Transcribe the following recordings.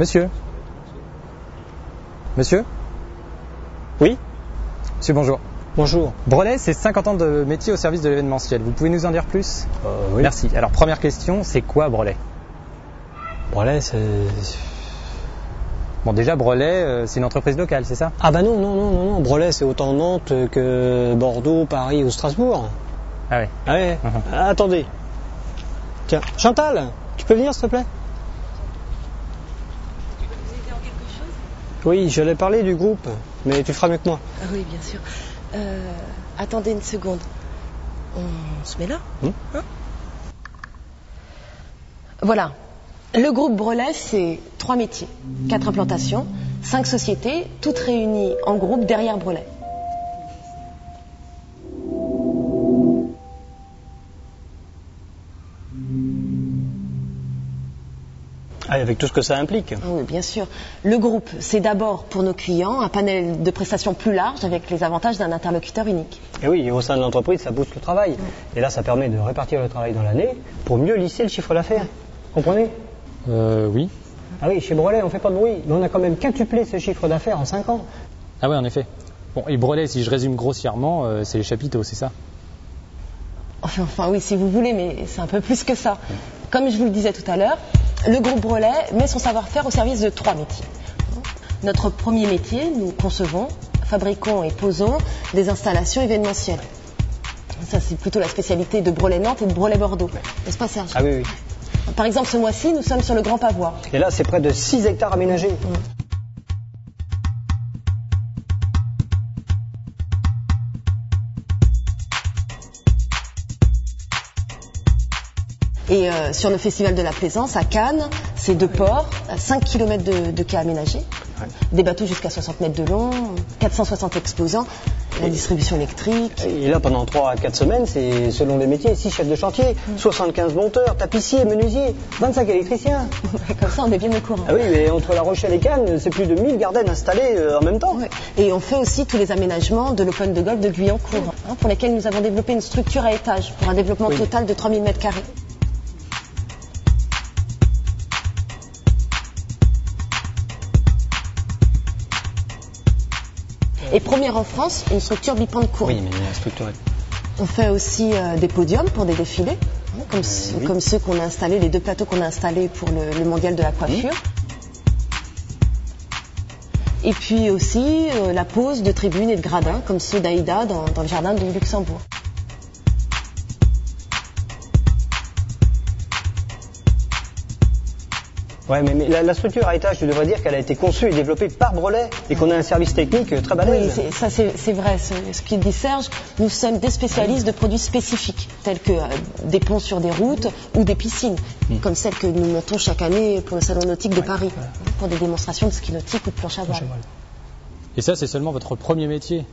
Monsieur Monsieur Oui Monsieur, bonjour. Bonjour. Brelet, c'est 50 ans de métier au service de l'événementiel. Vous pouvez nous en dire plus? Euh, oui. Merci. Alors, première question, c'est quoi Brelet? Brelet, c'est. Bon, déjà, Brelet, euh, c'est une entreprise locale, c'est ça? Ah bah non, non, non, non, non. Brelet, c'est autant Nantes que Bordeaux, Paris ou Strasbourg. Ah ouais. Ah ouais Mhm. Ah, Attendez. Tiens, Chantal, tu peux venir s'il te plaît? Oui, j'allais parler du groupe, mais tu feras mieux que moi. Ah oui, bien sûr. Euh, attendez une seconde. On se met là Hmm. Hein Voilà. Le groupe Brelet, c'est trois métiers, quatre implantations, cinq sociétés, toutes réunies en groupe derrière Brelet. Avec tout ce que ça implique. Ah oui, bien sûr. Le groupe, c'est d'abord pour nos clients un panel de prestations plus large avec les avantages d'un interlocuteur unique. Et oui, et au sein de l'entreprise, ça booste le travail. Et là, ça permet de répartir le travail dans l'année pour mieux lisser le chiffre d'affaires. Comprenez? Euh, oui. Ah oui, chez Brelet, on fait pas de bruit, mais on a quand même quintuplé ce chiffre d'affaires en 5 ans. Ah ouais, en effet. Bon, et Brelet, si je résume grossièrement, euh, c'est les chapiteaux, c'est ça? Enfin, enfin, oui, si vous voulez, mais c'est un peu plus que ça. Comme je vous le disais tout à l'heure, le groupe Brelet met son savoir-faire au service de trois métiers. Notre premier métier, nous concevons, fabriquons et posons des installations événementielles. Ça, c'est plutôt la spécialité de Brelet Nantes et de Brelet Bordeaux. N'est-ce pas, Serge? Ah oui, oui. Par exemple, ce mois-ci, nous sommes sur le Grand Pavois. Et là, c'est près de 6 hectares aménagés. Et euh, sur le Festival de la Plaisance, à Cannes, c'est deux ports, 5 km de, de quais aménagés, des bateaux jusqu'à 60 mètres de long, 460 exposants, la distribution électrique. Et là, pendant 3 à 4 semaines, c'est selon les métiers, 6 chefs de chantier, 75 monteurs, tapissiers, menuisiers, 25 électriciens. Comme ça, on est bien au courant. Ah oui, mais entre La Rochelle et Cannes, c'est plus de 1000 gardennes installées euh, en même temps. Ouais. Et on fait aussi tous les aménagements de l'Open de golf de Guyancourt, hein, pour lesquels nous avons développé une structure à étage pour un développement Oui. total de 3000 mètres carrés. Et première en France, une structure bipente courbe. Oui, mais. On fait aussi euh, des podiums pour des défilés, hein, comme, ce- oui. comme ceux qu'on a installés, les deux plateaux qu'on a installés pour le, le mondial de la coiffure. Et puis aussi euh, la pose de tribunes et de gradins, comme ceux d'Aïda dans, dans le jardin de Luxembourg. Ouais, mais, mais la, la structure à étage, tu devrais dire qu'elle a été conçue et développée par Brelet et qu'on a un service technique euh, très Oui, balèze. c'est- ça c'est vrai, ce, qu'il dit Serge. Nous sommes des spécialistes de produits spécifiques, tels que euh, des ponts sur des routes ou des piscines, comme celles que nous montons chaque année pour le Salon nautique de Paris, pour des démonstrations de ski nautique ou de planche à voile. Et ça, c'est seulement votre premier métier.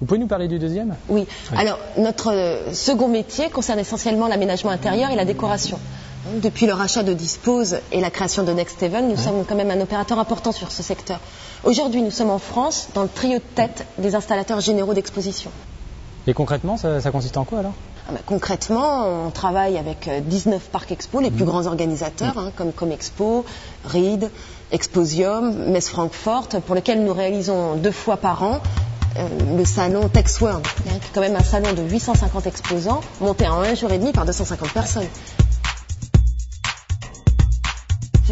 Vous pouvez nous parler du deuxième? Oui. Alors, notre euh, second métier concerne essentiellement l'aménagement intérieur et la décoration. Depuis le rachat de Dispose et la création de Next Even, nous sommes quand même un opérateur important sur ce secteur. Aujourd'hui, nous sommes en France dans le trio de tête des installateurs généraux d'exposition. Et concrètement, ça, ça consiste en quoi alors? Ah bah, concrètement, on travaille avec euh, 19 parcs expo, les plus grands organisateurs, hein, comme Comexpo, Reed, Exposium, Metz Francfort, pour lesquels nous réalisons deux fois par an euh, le salon Tex World, hein, qui est quand même un salon de 850 exposants, monté en un jour et demi par 250 personnes.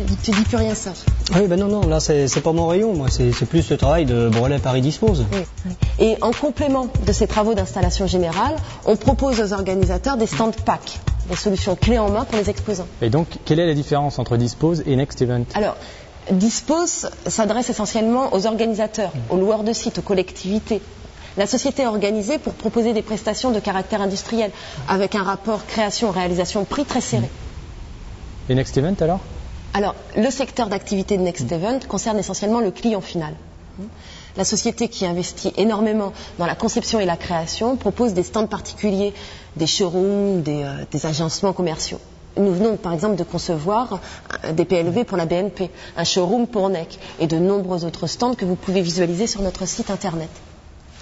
Tu, tu dis plus rien, ça. Oui, ben non, non, là, c'est c'est pas mon rayon, moi, c'est c'est plus le travail de Brelet Paris Dispose. Oui. Et en complément de ces travaux d'installation générale, on propose aux organisateurs des stands PAC, des solutions clés en main pour les exposants. Et donc, quelle est la différence entre Dispose et Next Event? Alors, Dispose s'adresse essentiellement aux organisateurs, aux loueurs de sites, aux collectivités. La société est organisée pour proposer des prestations de caractère industriel, avec un rapport création-réalisation-prix très serré. Et Next Event alors? Alors, le secteur d'activité de Next Event concerne essentiellement le client final. La société qui investit énormément dans la conception et la création propose des stands particuliers, des showrooms, des, euh, des agencements commerciaux. Nous venons par exemple de concevoir des PLV pour la BNP, un showroom pour NEC et de nombreux autres stands que vous pouvez visualiser sur notre site internet.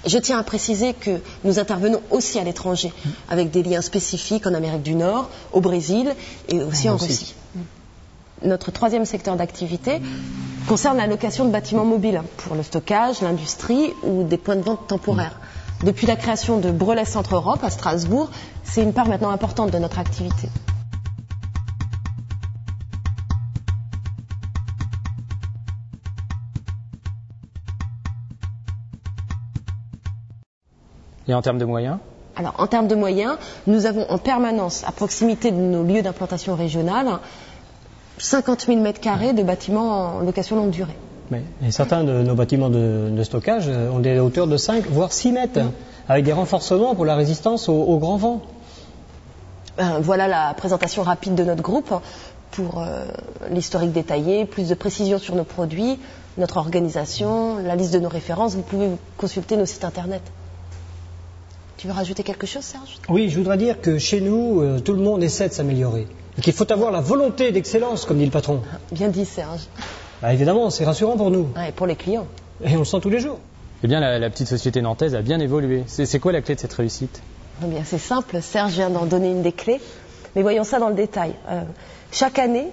Je tiens à préciser que nous intervenons aussi à l'étranger, avec des liens spécifiques en Amérique du Nord, au Brésil et aussi Ah, en. Russie. Notre troisième secteur d'activité concerne la location de bâtiments mobiles pour le stockage, l'industrie ou des points de vente temporaires. Depuis la création de Brelet Centre Europe à Strasbourg, c'est une part maintenant importante de notre activité. Et en termes de moyens? Alors, en termes de moyens, nous avons en permanence, à proximité de nos lieux d'implantation régionale, 50 000 mètres carrés de bâtiments en location longue durée. Mais, et certains de nos bâtiments de, de stockage ont des hauteurs de 5 voire 6 mètres, avec des renforcements pour la résistance au, au grand vent. Ben, voilà la présentation rapide de notre groupe pour euh, l'historique détaillé, plus de précisions sur nos produits, notre organisation, la liste de nos références. Vous pouvez consulter nos sites internet. Tu veux rajouter quelque chose, Serge? Oui, je voudrais dire que chez nous, euh, tout le monde essaie de s'améliorer. Et qu'il faut avoir la volonté d'excellence, comme dit le patron. Bien dit, Serge. Bah, évidemment, c'est rassurant pour nous. Ouais, et pour les clients. Et on le sent tous les jours. Eh bien, la, la petite société nantaise a bien évolué. C'est c'est quoi la clé de cette réussite? Eh bien, c'est simple. Serge vient d'en donner une des clés. Mais voyons ça dans le détail. Euh, chaque année,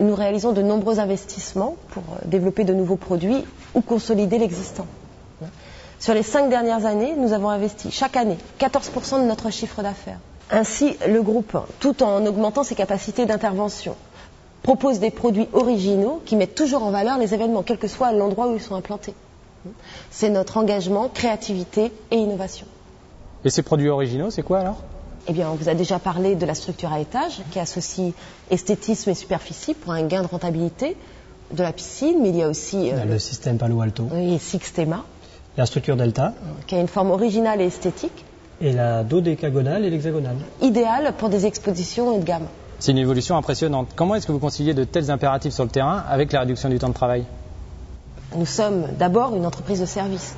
nous réalisons de nombreux investissements pour euh, développer de nouveaux produits ou consolider l'existant. Sur les cinq dernières années, nous avons investi chaque année 14% de notre chiffre d'affaires. Ainsi, le groupe, tout en augmentant ses capacités d'intervention, propose des produits originaux qui mettent toujours en valeur les événements, quel que soit l'endroit où ils sont implantés. C'est notre engagement, créativité et innovation. Et ces produits originaux, c'est quoi alors? Eh bien, on vous a déjà parlé de la structure à étage qui associe esthétisme et superficie pour un gain de rentabilité, de la piscine, mais il y a aussi euh, le système Palo Alto, Sixtema, la structure Delta, qui a une forme originale et esthétique, et la dodécagonale et l'hexagonale. idéale pour des expositions haut de gamme. C'est une évolution impressionnante. Comment est-ce que vous conciliez de tels impératifs sur le terrain avec la réduction du temps de travail? Nous sommes d'abord une entreprise de service.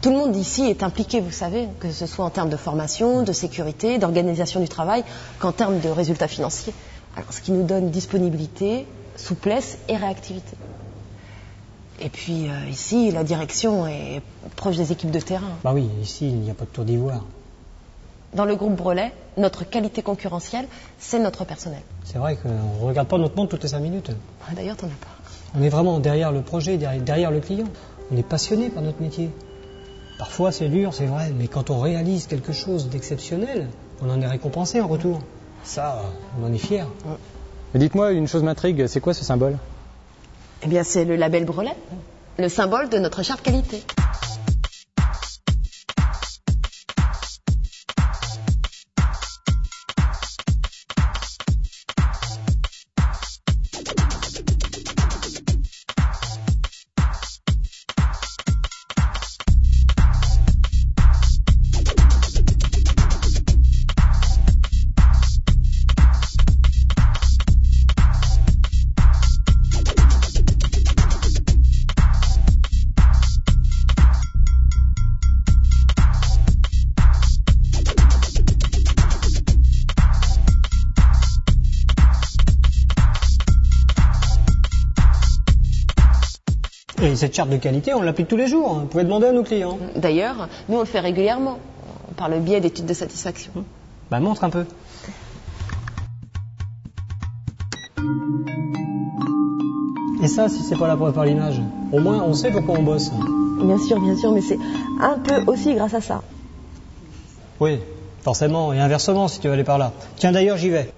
Tout le monde ici est impliqué, vous savez, que ce soit en termes de formation, de sécurité, d'organisation du travail, qu'en termes de résultats financiers. Alors, ce qui nous donne disponibilité, souplesse et réactivité. Et puis euh, ici, la direction est proche des équipes de terrain. Bah oui, ici, il n'y a pas de tour d'ivoire. Dans le groupe Brelet, notre qualité concurrentielle, c'est notre personnel. C'est vrai qu'on ne regarde pas notre montre toutes les 5 minutes. Ah, D'ailleurs, t'en as pas. On est vraiment derrière le projet, derrière, derrière le client. On est passionné par notre métier. Parfois c'est dur, c'est vrai, mais quand on réalise quelque chose d'exceptionnel, on en est récompensé en retour. Ça, on en est fier. Mais dites-moi, une chose m'intrigue, c'est quoi ce symbole? Eh bien, c'est le label Brelet, le symbole de notre charte qualité. Et cette charte de qualité, on l'applique tous les jours. Vous pouvez demander à nos clients. D'ailleurs, nous on le fait régulièrement, par le biais d'études de satisfaction. Bah montre un peu. Et ça, si c'est pas la preuve par l'image, au moins on sait pourquoi on bosse. Bien sûr, bien sûr, mais c'est un peu aussi grâce à ça. Oui, forcément, et inversement si tu veux aller par là. Tiens d'ailleurs, j'y vais.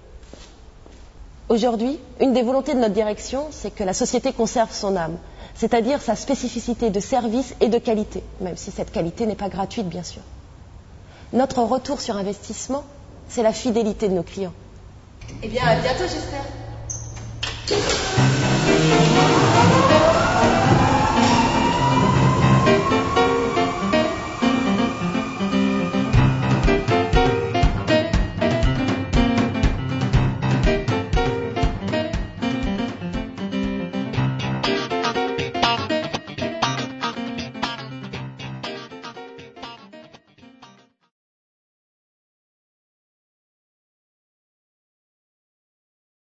Aujourd'hui, une des volontés de notre direction, c'est que la société conserve son âme, c'est-à-dire sa spécificité de service et de qualité, même si cette qualité n'est pas gratuite, bien sûr. Notre retour sur investissement, c'est la fidélité de nos clients. Eh bien, à bientôt, j'espère.